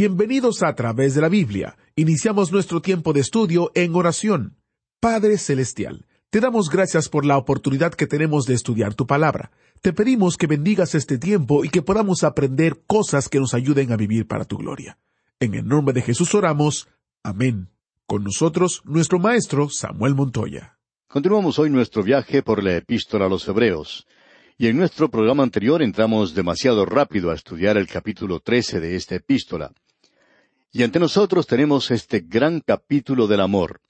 Bienvenidos a través de la Biblia. Iniciamos nuestro tiempo de estudio en oración. Padre Celestial, te damos gracias por la oportunidad que tenemos de estudiar tu palabra. Te pedimos que bendigas este tiempo y que podamos aprender cosas que nos ayuden a vivir para tu gloria. En el nombre de Jesús oramos. Amén. Con nosotros, nuestro maestro Samuel Montoya. Continuamos hoy nuestro viaje por la epístola a los Hebreos. Y en nuestro programa anterior entramos demasiado rápido a estudiar el capítulo 13 de esta epístola. Y ante nosotros tenemos este gran capítulo del amor.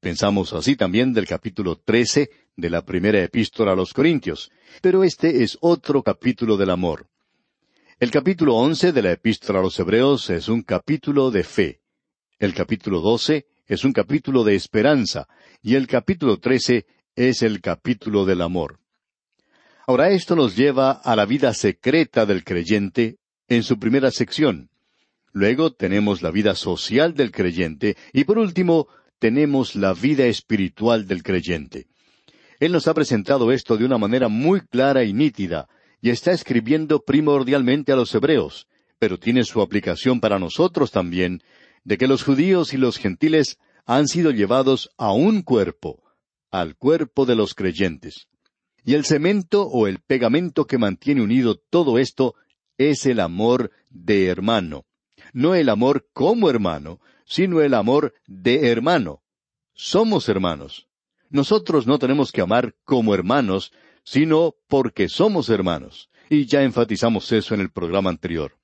Pensamos así también del capítulo 13 de la primera epístola a los Corintios, pero este es otro capítulo del amor. El capítulo 11 de la epístola a los Hebreos es un capítulo de fe. El capítulo 12 es un capítulo de esperanza y el capítulo 13 es el capítulo del amor. Ahora esto nos lleva a la vida secreta del creyente en su primera sección. Luego tenemos la vida social del creyente y por último tenemos la vida espiritual del creyente. Él nos ha presentado esto de una manera muy clara y nítida y está escribiendo primordialmente a los hebreos, pero tiene su aplicación para nosotros también, de que los judíos y los gentiles han sido llevados a un cuerpo, al cuerpo de los creyentes. Y el cemento o el pegamento que mantiene unido todo esto es el amor de hermano no el amor como hermano, sino el amor de hermano. Somos hermanos. Nosotros no tenemos que amar como hermanos, sino porque somos hermanos. Y ya enfatizamos eso en el programa anterior.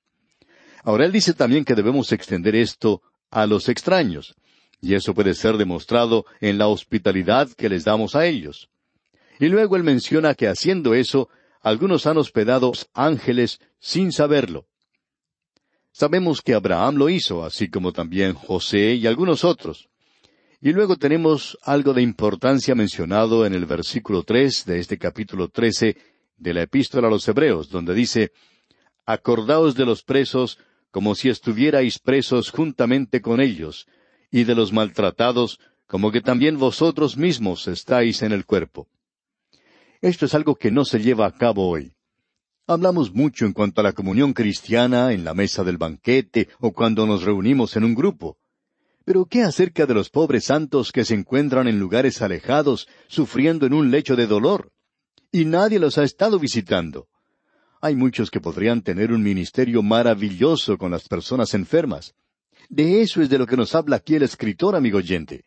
Ahora él dice también que debemos extender esto a los extraños, y eso puede ser demostrado en la hospitalidad que les damos a ellos. Y luego él menciona que haciendo eso, algunos han hospedado ángeles sin saberlo. Sabemos que Abraham lo hizo, así como también José y algunos otros. Y luego tenemos algo de importancia mencionado en el versículo tres de este capítulo trece de la Epístola a los Hebreos, donde dice Acordaos de los presos como si estuvierais presos juntamente con ellos, y de los maltratados como que también vosotros mismos estáis en el cuerpo. Esto es algo que no se lleva a cabo hoy. Hablamos mucho en cuanto a la comunión cristiana en la mesa del banquete o cuando nos reunimos en un grupo. Pero ¿qué acerca de los pobres santos que se encuentran en lugares alejados, sufriendo en un lecho de dolor? Y nadie los ha estado visitando. Hay muchos que podrían tener un ministerio maravilloso con las personas enfermas. De eso es de lo que nos habla aquí el escritor, amigo oyente.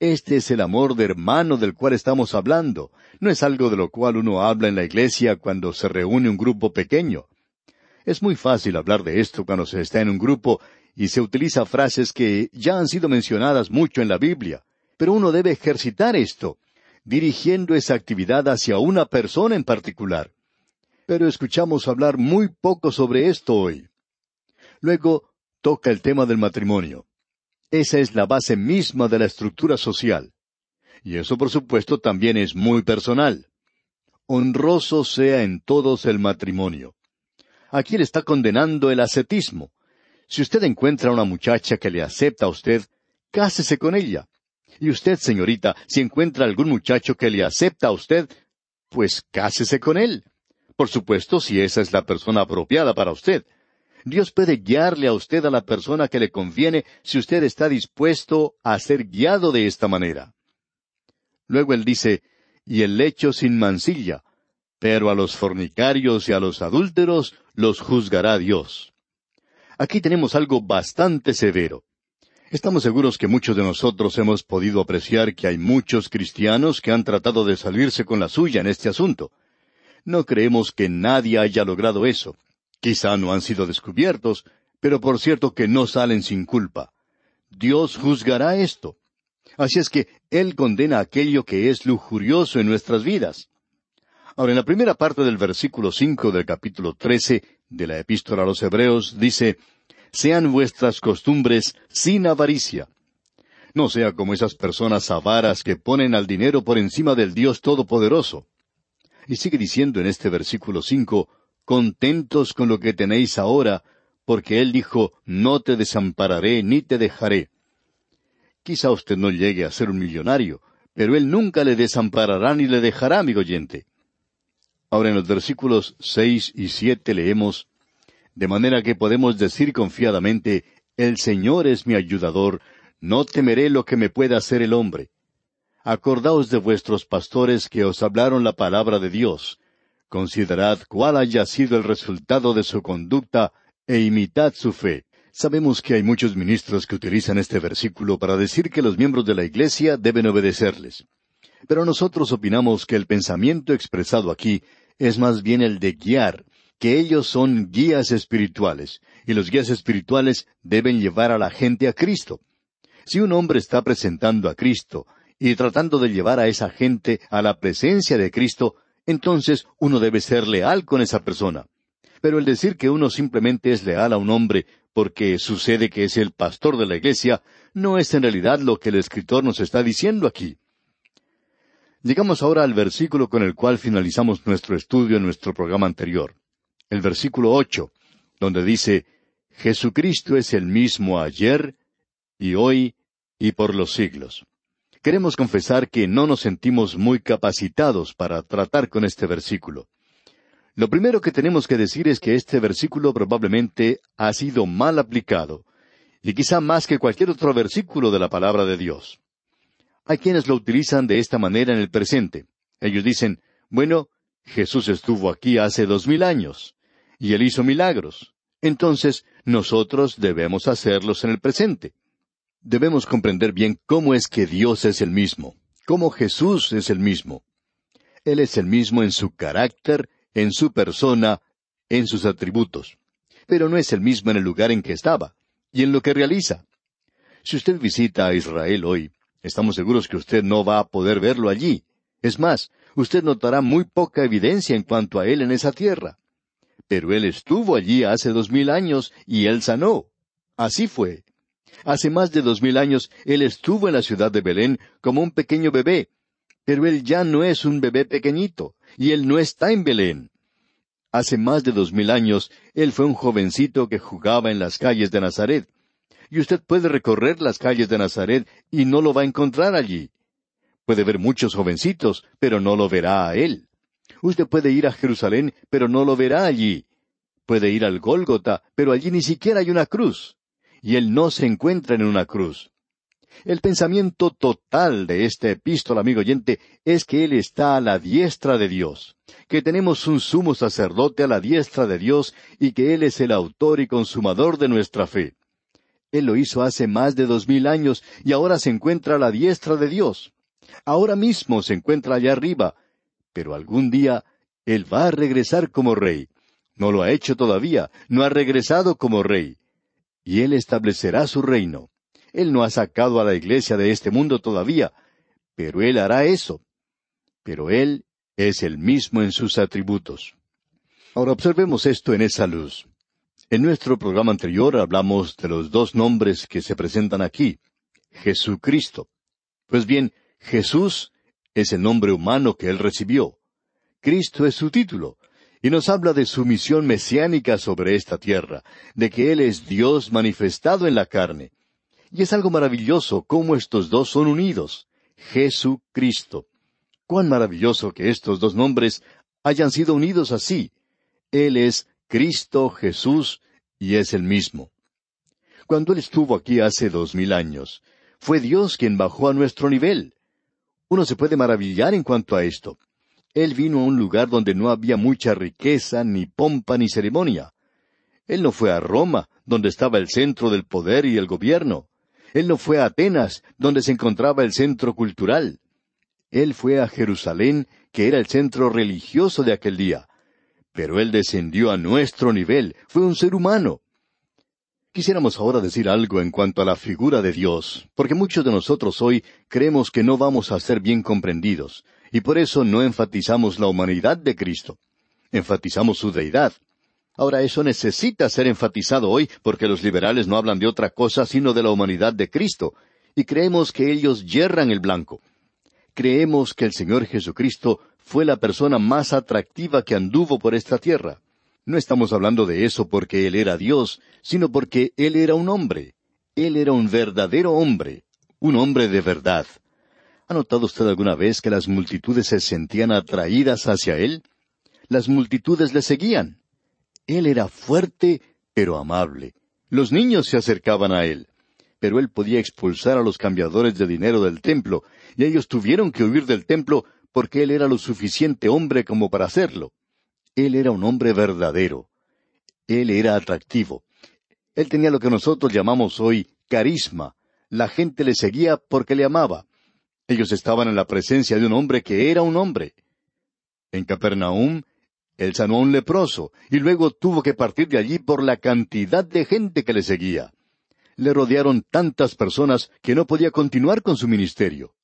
Este es el amor de hermano del cual estamos hablando. No es algo de lo cual uno habla en la iglesia cuando se reúne un grupo pequeño. Es muy fácil hablar de esto cuando se está en un grupo y se utiliza frases que ya han sido mencionadas mucho en la Biblia. Pero uno debe ejercitar esto, dirigiendo esa actividad hacia una persona en particular. Pero escuchamos hablar muy poco sobre esto hoy. Luego toca el tema del matrimonio. Esa es la base misma de la estructura social. Y eso, por supuesto, también es muy personal. Honroso sea en todos el matrimonio. Aquí él está condenando el ascetismo. Si usted encuentra una muchacha que le acepta a usted, cásese con ella. Y usted, señorita, si encuentra algún muchacho que le acepta a usted, pues cásese con él. Por supuesto, si esa es la persona apropiada para usted. Dios puede guiarle a usted a la persona que le conviene si usted está dispuesto a ser guiado de esta manera. Luego él dice, y el lecho sin mancilla, pero a los fornicarios y a los adúlteros los juzgará Dios. Aquí tenemos algo bastante severo. Estamos seguros que muchos de nosotros hemos podido apreciar que hay muchos cristianos que han tratado de salirse con la suya en este asunto. No creemos que nadie haya logrado eso. Quizá no han sido descubiertos, pero por cierto que no salen sin culpa. Dios juzgará esto. Así es que Él condena aquello que es lujurioso en nuestras vidas. Ahora, en la primera parte del versículo cinco del capítulo trece de la Epístola a los Hebreos dice Sean vuestras costumbres sin avaricia. No sea como esas personas avaras que ponen al dinero por encima del Dios Todopoderoso. Y sigue diciendo en este versículo cinco Contentos con lo que tenéis ahora, porque Él dijo No te desampararé ni te dejaré. Quizá usted no llegue a ser un millonario, pero Él nunca le desamparará ni le dejará, amigo oyente. Ahora en los versículos seis y siete leemos De manera que podemos decir confiadamente El Señor es mi ayudador, no temeré lo que me pueda hacer el hombre. Acordaos de vuestros pastores que os hablaron la palabra de Dios. Considerad cuál haya sido el resultado de su conducta e imitad su fe. Sabemos que hay muchos ministros que utilizan este versículo para decir que los miembros de la Iglesia deben obedecerles. Pero nosotros opinamos que el pensamiento expresado aquí es más bien el de guiar, que ellos son guías espirituales, y los guías espirituales deben llevar a la gente a Cristo. Si un hombre está presentando a Cristo y tratando de llevar a esa gente a la presencia de Cristo, entonces uno debe ser leal con esa persona. Pero el decir que uno simplemente es leal a un hombre porque sucede que es el pastor de la iglesia, no es en realidad lo que el escritor nos está diciendo aquí. Llegamos ahora al versículo con el cual finalizamos nuestro estudio en nuestro programa anterior, el versículo ocho, donde dice Jesucristo es el mismo ayer y hoy y por los siglos. Queremos confesar que no nos sentimos muy capacitados para tratar con este versículo. Lo primero que tenemos que decir es que este versículo probablemente ha sido mal aplicado, y quizá más que cualquier otro versículo de la palabra de Dios. Hay quienes lo utilizan de esta manera en el presente. Ellos dicen, bueno, Jesús estuvo aquí hace dos mil años, y él hizo milagros. Entonces, nosotros debemos hacerlos en el presente debemos comprender bien cómo es que Dios es el mismo, cómo Jesús es el mismo. Él es el mismo en su carácter, en su persona, en sus atributos. Pero no es el mismo en el lugar en que estaba y en lo que realiza. Si usted visita a Israel hoy, estamos seguros que usted no va a poder verlo allí. Es más, usted notará muy poca evidencia en cuanto a él en esa tierra. Pero él estuvo allí hace dos mil años y él sanó. Así fue. Hace más de dos mil años él estuvo en la ciudad de Belén como un pequeño bebé, pero él ya no es un bebé pequeñito, y él no está en Belén. Hace más de dos mil años él fue un jovencito que jugaba en las calles de Nazaret. Y usted puede recorrer las calles de Nazaret y no lo va a encontrar allí. Puede ver muchos jovencitos, pero no lo verá a él. Usted puede ir a Jerusalén, pero no lo verá allí. Puede ir al Gólgota, pero allí ni siquiera hay una cruz y Él no se encuentra en una cruz. El pensamiento total de esta epístola, amigo oyente, es que Él está a la diestra de Dios, que tenemos un sumo sacerdote a la diestra de Dios y que Él es el autor y consumador de nuestra fe. Él lo hizo hace más de dos mil años y ahora se encuentra a la diestra de Dios. Ahora mismo se encuentra allá arriba, pero algún día Él va a regresar como rey. No lo ha hecho todavía, no ha regresado como rey y Él establecerá su reino. Él no ha sacado a la iglesia de este mundo todavía, pero Él hará eso. Pero Él es el mismo en sus atributos. Ahora observemos esto en esa luz. En nuestro programa anterior hablamos de los dos nombres que se presentan aquí, Jesucristo. Pues bien, Jesús es el nombre humano que Él recibió. Cristo es su título, y nos habla de su misión mesiánica sobre esta tierra, de que Él es Dios manifestado en la carne. Y es algo maravilloso cómo estos dos son unidos. Jesucristo. Cuán maravilloso que estos dos nombres hayan sido unidos así. Él es Cristo Jesús y es el mismo. Cuando Él estuvo aquí hace dos mil años, fue Dios quien bajó a nuestro nivel. Uno se puede maravillar en cuanto a esto. Él vino a un lugar donde no había mucha riqueza, ni pompa, ni ceremonia. Él no fue a Roma, donde estaba el centro del poder y el gobierno. Él no fue a Atenas, donde se encontraba el centro cultural. Él fue a Jerusalén, que era el centro religioso de aquel día. Pero Él descendió a nuestro nivel, fue un ser humano. Quisiéramos ahora decir algo en cuanto a la figura de Dios, porque muchos de nosotros hoy creemos que no vamos a ser bien comprendidos, y por eso no enfatizamos la humanidad de Cristo. Enfatizamos su deidad. Ahora eso necesita ser enfatizado hoy porque los liberales no hablan de otra cosa sino de la humanidad de Cristo, y creemos que ellos yerran el blanco. Creemos que el Señor Jesucristo fue la persona más atractiva que anduvo por esta tierra. No estamos hablando de eso porque Él era Dios, sino porque Él era un hombre. Él era un verdadero hombre, un hombre de verdad. ¿Ha notado usted alguna vez que las multitudes se sentían atraídas hacia Él? Las multitudes le seguían. Él era fuerte, pero amable. Los niños se acercaban a Él. Pero Él podía expulsar a los cambiadores de dinero del templo, y ellos tuvieron que huir del templo porque Él era lo suficiente hombre como para hacerlo. Él era un hombre verdadero. Él era atractivo. Él tenía lo que nosotros llamamos hoy carisma. La gente le seguía porque le amaba. Ellos estaban en la presencia de un hombre que era un hombre. En Capernaum, él sanó a un leproso, y luego tuvo que partir de allí por la cantidad de gente que le seguía. Le rodearon tantas personas que no podía continuar con su ministerio.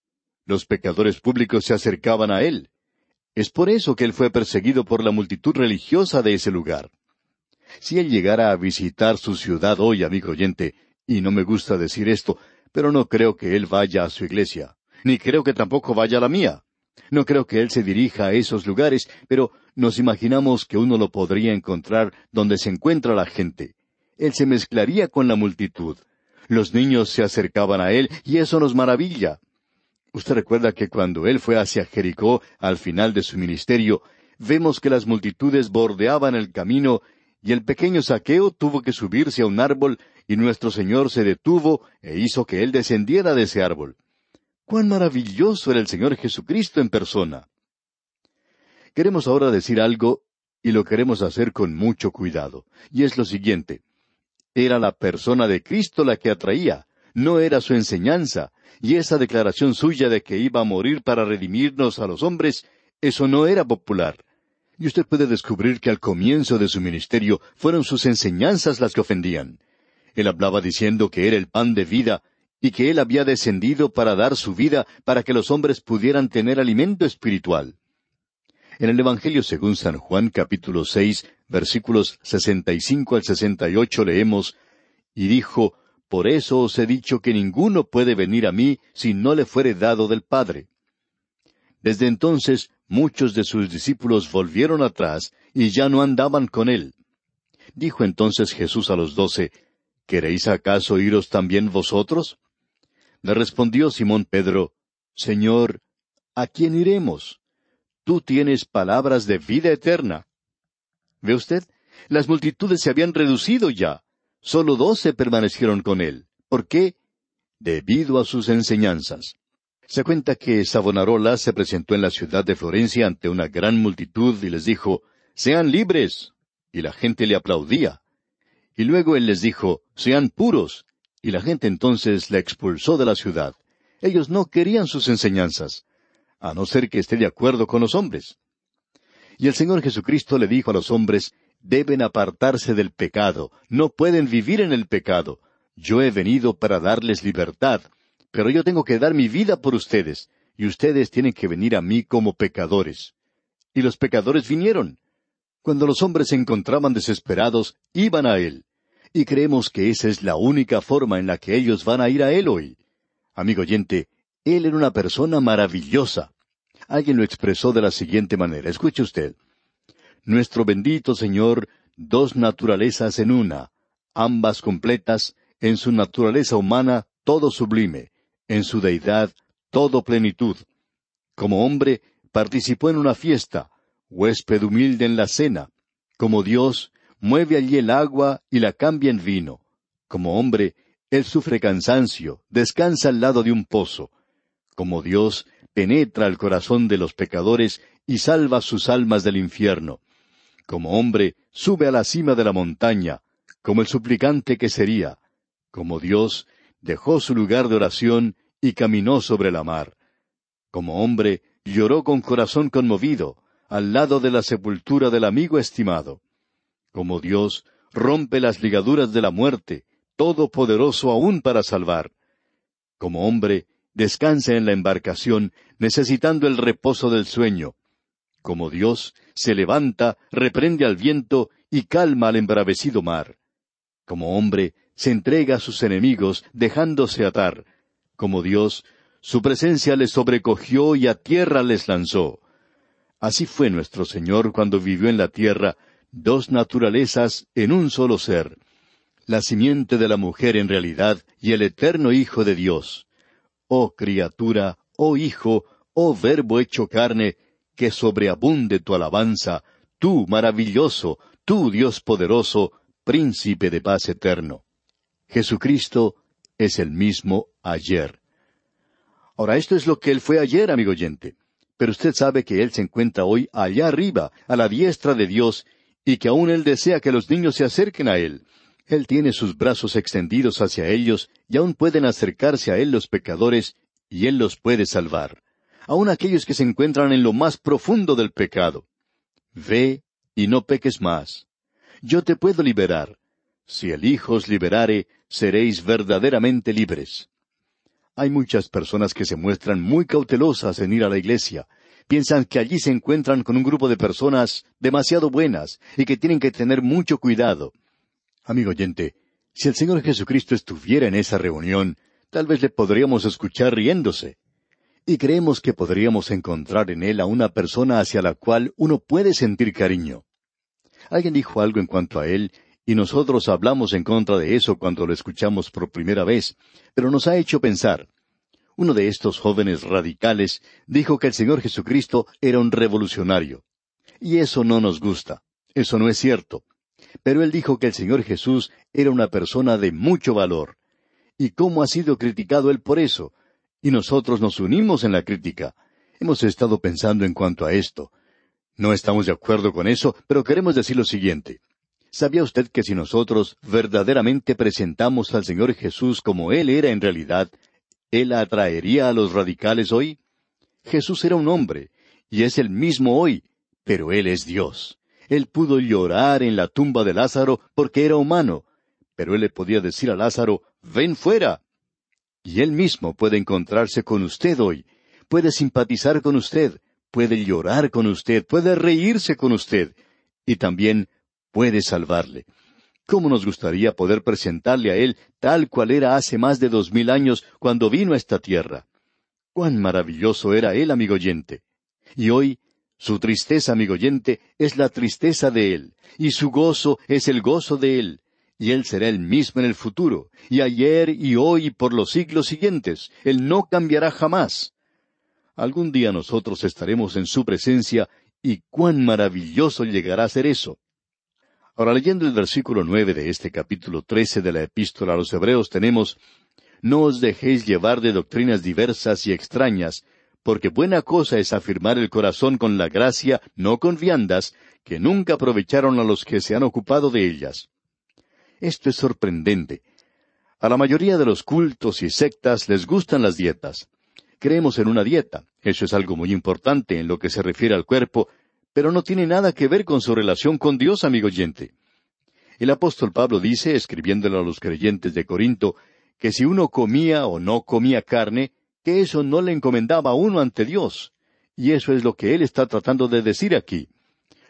Los pecadores públicos se acercaban a él. Es por eso que él fue perseguido por la multitud religiosa de ese lugar. Si él llegara a visitar su ciudad hoy, amigo oyente, y no me gusta decir esto, pero no creo que él vaya a su iglesia, ni creo que tampoco vaya a la mía. No creo que él se dirija a esos lugares, pero nos imaginamos que uno lo podría encontrar donde se encuentra la gente. Él se mezclaría con la multitud. Los niños se acercaban a él y eso nos maravilla. Usted recuerda que cuando él fue hacia Jericó al final de su ministerio, vemos que las multitudes bordeaban el camino y el pequeño saqueo tuvo que subirse a un árbol y nuestro Señor se detuvo e hizo que él descendiera de ese árbol. Cuán maravilloso era el Señor Jesucristo en persona. Queremos ahora decir algo y lo queremos hacer con mucho cuidado, y es lo siguiente. Era la persona de Cristo la que atraía, no era su enseñanza, y esa declaración suya de que iba a morir para redimirnos a los hombres, eso no era popular. Y usted puede descubrir que al comienzo de su ministerio fueron sus enseñanzas las que ofendían. Él hablaba diciendo que era el pan de vida y que Él había descendido para dar su vida para que los hombres pudieran tener alimento espiritual. En el Evangelio según San Juan capítulo seis versículos sesenta y cinco al sesenta y ocho leemos, y dijo, por eso os he dicho que ninguno puede venir a mí si no le fuere dado del Padre. Desde entonces muchos de sus discípulos volvieron atrás y ya no andaban con él. Dijo entonces Jesús a los doce, ¿Queréis acaso iros también vosotros? Le respondió Simón Pedro, Señor, ¿a quién iremos? Tú tienes palabras de vida eterna. ¿Ve usted? Las multitudes se habían reducido ya. Solo doce permanecieron con él. ¿Por qué? Debido a sus enseñanzas. Se cuenta que Savonarola se presentó en la ciudad de Florencia ante una gran multitud y les dijo, Sean libres. Y la gente le aplaudía. Y luego él les dijo, Sean puros. Y la gente entonces le expulsó de la ciudad. Ellos no querían sus enseñanzas, a no ser que esté de acuerdo con los hombres. Y el Señor Jesucristo le dijo a los hombres, deben apartarse del pecado, no pueden vivir en el pecado. Yo he venido para darles libertad, pero yo tengo que dar mi vida por ustedes, y ustedes tienen que venir a mí como pecadores. Y los pecadores vinieron. Cuando los hombres se encontraban desesperados, iban a Él. Y creemos que esa es la única forma en la que ellos van a ir a Él hoy. Amigo oyente, Él era una persona maravillosa. Alguien lo expresó de la siguiente manera. Escuche usted nuestro bendito Señor, dos naturalezas en una, ambas completas, en su naturaleza humana todo sublime, en su deidad todo plenitud. Como hombre, participó en una fiesta, huésped humilde en la cena. Como Dios, mueve allí el agua y la cambia en vino. Como hombre, Él sufre cansancio, descansa al lado de un pozo. Como Dios, penetra el corazón de los pecadores y salva sus almas del infierno como hombre, sube a la cima de la montaña, como el suplicante que sería. Como Dios, dejó su lugar de oración y caminó sobre la mar. Como hombre, lloró con corazón conmovido, al lado de la sepultura del amigo estimado. Como Dios, rompe las ligaduras de la muerte, todopoderoso aún para salvar. Como hombre, descansa en la embarcación, necesitando el reposo del sueño. Como Dios, se levanta, reprende al viento y calma al embravecido mar. Como hombre, se entrega a sus enemigos, dejándose atar. Como Dios, su presencia les sobrecogió y a tierra les lanzó. Así fue nuestro Señor cuando vivió en la tierra, dos naturalezas en un solo ser, la simiente de la mujer en realidad y el eterno Hijo de Dios. Oh criatura, oh Hijo, oh Verbo hecho carne, que sobreabunde tu alabanza, tú maravilloso, tú Dios poderoso, príncipe de paz eterno. Jesucristo es el mismo ayer. Ahora, esto es lo que Él fue ayer, amigo oyente. Pero usted sabe que Él se encuentra hoy allá arriba, a la diestra de Dios, y que aún Él desea que los niños se acerquen a Él. Él tiene sus brazos extendidos hacia ellos, y aún pueden acercarse a Él los pecadores, y Él los puede salvar. Aún aquellos que se encuentran en lo más profundo del pecado. Ve y no peques más. Yo te puedo liberar. Si el Hijo os liberare, seréis verdaderamente libres. Hay muchas personas que se muestran muy cautelosas en ir a la iglesia. Piensan que allí se encuentran con un grupo de personas demasiado buenas y que tienen que tener mucho cuidado. Amigo oyente, si el Señor Jesucristo estuviera en esa reunión, tal vez le podríamos escuchar riéndose. Y creemos que podríamos encontrar en él a una persona hacia la cual uno puede sentir cariño. Alguien dijo algo en cuanto a él, y nosotros hablamos en contra de eso cuando lo escuchamos por primera vez, pero nos ha hecho pensar. Uno de estos jóvenes radicales dijo que el Señor Jesucristo era un revolucionario. Y eso no nos gusta. Eso no es cierto. Pero él dijo que el Señor Jesús era una persona de mucho valor. ¿Y cómo ha sido criticado él por eso? Y nosotros nos unimos en la crítica. Hemos estado pensando en cuanto a esto. No estamos de acuerdo con eso, pero queremos decir lo siguiente. ¿Sabía usted que si nosotros verdaderamente presentamos al Señor Jesús como Él era en realidad, Él atraería a los radicales hoy? Jesús era un hombre, y es el mismo hoy, pero Él es Dios. Él pudo llorar en la tumba de Lázaro porque era humano, pero Él le podía decir a Lázaro, ven fuera. Y Él mismo puede encontrarse con usted hoy, puede simpatizar con usted, puede llorar con usted, puede reírse con usted, y también puede salvarle. ¿Cómo nos gustaría poder presentarle a Él tal cual era hace más de dos mil años cuando vino a esta tierra? Cuán maravilloso era Él, amigo oyente. Y hoy, su tristeza, amigo oyente, es la tristeza de Él, y su gozo es el gozo de Él, y Él será el mismo en el futuro, y ayer y hoy y por los siglos siguientes. Él no cambiará jamás. Algún día nosotros estaremos en su presencia, y cuán maravilloso llegará a ser eso. Ahora leyendo el versículo nueve de este capítulo trece de la Epístola a los Hebreos tenemos No os dejéis llevar de doctrinas diversas y extrañas, porque buena cosa es afirmar el corazón con la gracia, no con viandas, que nunca aprovecharon a los que se han ocupado de ellas. Esto es sorprendente. A la mayoría de los cultos y sectas les gustan las dietas. Creemos en una dieta. Eso es algo muy importante en lo que se refiere al cuerpo pero no tiene nada que ver con su relación con Dios, amigo oyente. El apóstol Pablo dice, escribiéndole a los creyentes de Corinto, que si uno comía o no comía carne, que eso no le encomendaba a uno ante Dios. Y eso es lo que él está tratando de decir aquí.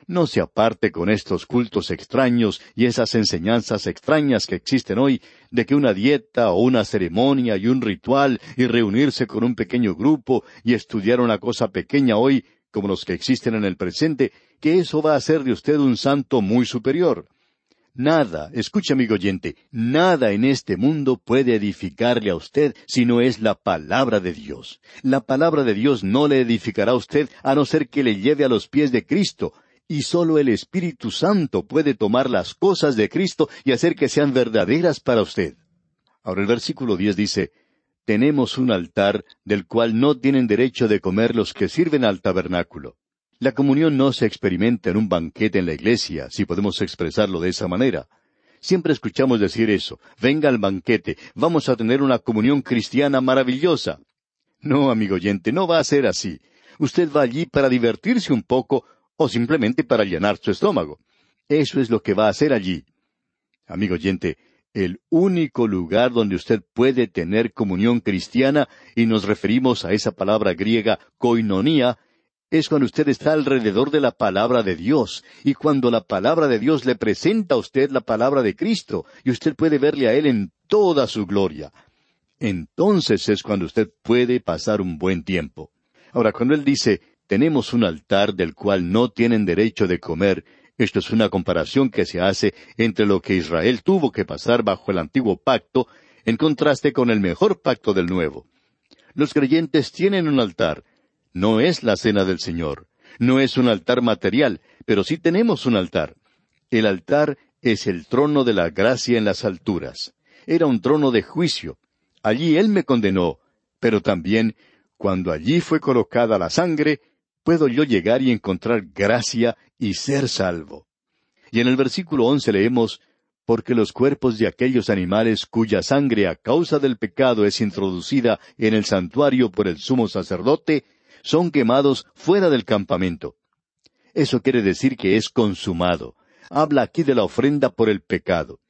No se aparte con estos cultos extraños y esas enseñanzas extrañas que existen hoy, de que una dieta o una ceremonia y un ritual y reunirse con un pequeño grupo y estudiar una cosa pequeña hoy como los que existen en el presente, que eso va a hacer de usted un santo muy superior. Nada, escuche amigo oyente, nada en este mundo puede edificarle a usted si no es la palabra de Dios. La palabra de Dios no le edificará a usted a no ser que le lleve a los pies de Cristo, y sólo el Espíritu Santo puede tomar las cosas de Cristo y hacer que sean verdaderas para usted. Ahora el versículo diez dice, tenemos un altar del cual no tienen derecho de comer los que sirven al tabernáculo. La comunión no se experimenta en un banquete en la iglesia, si podemos expresarlo de esa manera. Siempre escuchamos decir eso, venga al banquete, vamos a tener una comunión cristiana maravillosa. No, amigo oyente, no va a ser así. Usted va allí para divertirse un poco o simplemente para llenar su estómago. Eso es lo que va a hacer allí. Amigo oyente, el único lugar donde usted puede tener comunión cristiana, y nos referimos a esa palabra griega koinonía, es cuando usted está alrededor de la palabra de Dios, y cuando la palabra de Dios le presenta a usted la palabra de Cristo, y usted puede verle a Él en toda su gloria. Entonces es cuando usted puede pasar un buen tiempo. Ahora, cuando Él dice, tenemos un altar del cual no tienen derecho de comer, esto es una comparación que se hace entre lo que Israel tuvo que pasar bajo el antiguo pacto en contraste con el mejor pacto del nuevo. Los creyentes tienen un altar. No es la cena del Señor. No es un altar material, pero sí tenemos un altar. El altar es el trono de la gracia en las alturas. Era un trono de juicio. Allí Él me condenó, pero también, cuando allí fue colocada la sangre, puedo yo llegar y encontrar gracia y ser salvo. Y en el versículo once leemos, porque los cuerpos de aquellos animales cuya sangre a causa del pecado es introducida en el santuario por el sumo sacerdote, son quemados fuera del campamento. Eso quiere decir que es consumado. Habla aquí de la ofrenda por el pecado.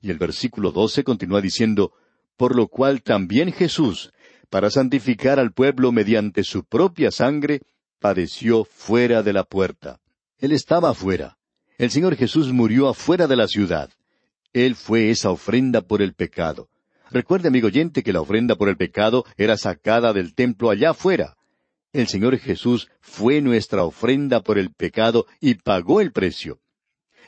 Y el versículo doce continúa diciendo, por lo cual también Jesús, para santificar al pueblo mediante su propia sangre, padeció fuera de la puerta. Él estaba afuera. El Señor Jesús murió afuera de la ciudad. Él fue esa ofrenda por el pecado. Recuerde, amigo oyente, que la ofrenda por el pecado era sacada del templo allá afuera. El Señor Jesús fue nuestra ofrenda por el pecado y pagó el precio.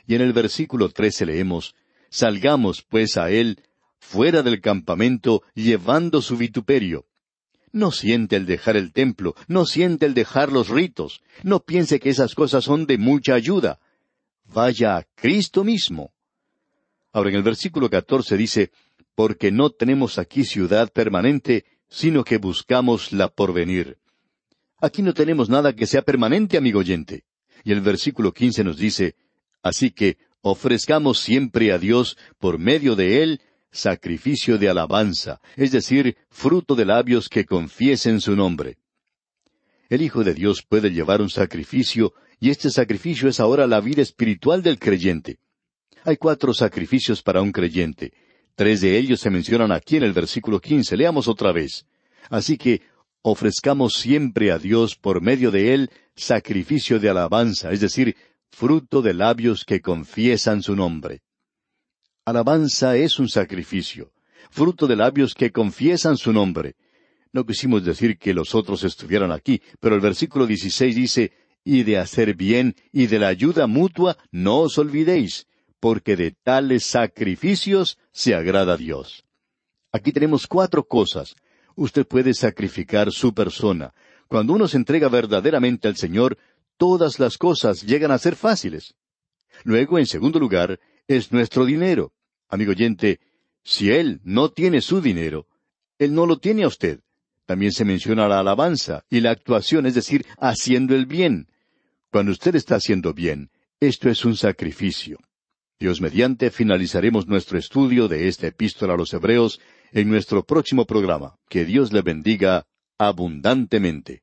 Y en el versículo trece leemos, Salgamos pues a Él fuera del campamento llevando su vituperio. No siente el dejar el templo, no siente el dejar los ritos, no piense que esas cosas son de mucha ayuda. Vaya a Cristo mismo. Ahora en el versículo catorce dice, porque no tenemos aquí ciudad permanente, sino que buscamos la porvenir. Aquí no tenemos nada que sea permanente, amigo oyente. Y el versículo quince nos dice, así que ofrezcamos siempre a Dios, por medio de Él, sacrificio de alabanza, es decir, fruto de labios que confiesen su nombre. El Hijo de Dios puede llevar un sacrificio, y este sacrificio es ahora la vida espiritual del creyente. Hay cuatro sacrificios para un creyente. Tres de ellos se mencionan aquí en el versículo quince. Leamos otra vez. Así que ofrezcamos siempre a Dios por medio de él sacrificio de alabanza, es decir, fruto de labios que confiesan su nombre. Alabanza es un sacrificio, fruto de labios que confiesan su nombre. No quisimos decir que los otros estuvieran aquí, pero el versículo 16 dice, y de hacer bien y de la ayuda mutua no os olvidéis, porque de tales sacrificios se agrada Dios. Aquí tenemos cuatro cosas. Usted puede sacrificar su persona. Cuando uno se entrega verdaderamente al Señor, todas las cosas llegan a ser fáciles. Luego, en segundo lugar, es nuestro dinero. Amigo oyente, si Él no tiene su dinero, Él no lo tiene a usted. También se menciona la alabanza y la actuación, es decir, haciendo el bien. Cuando usted está haciendo bien, esto es un sacrificio. Dios mediante finalizaremos nuestro estudio de esta epístola a los Hebreos en nuestro próximo programa. Que Dios le bendiga abundantemente.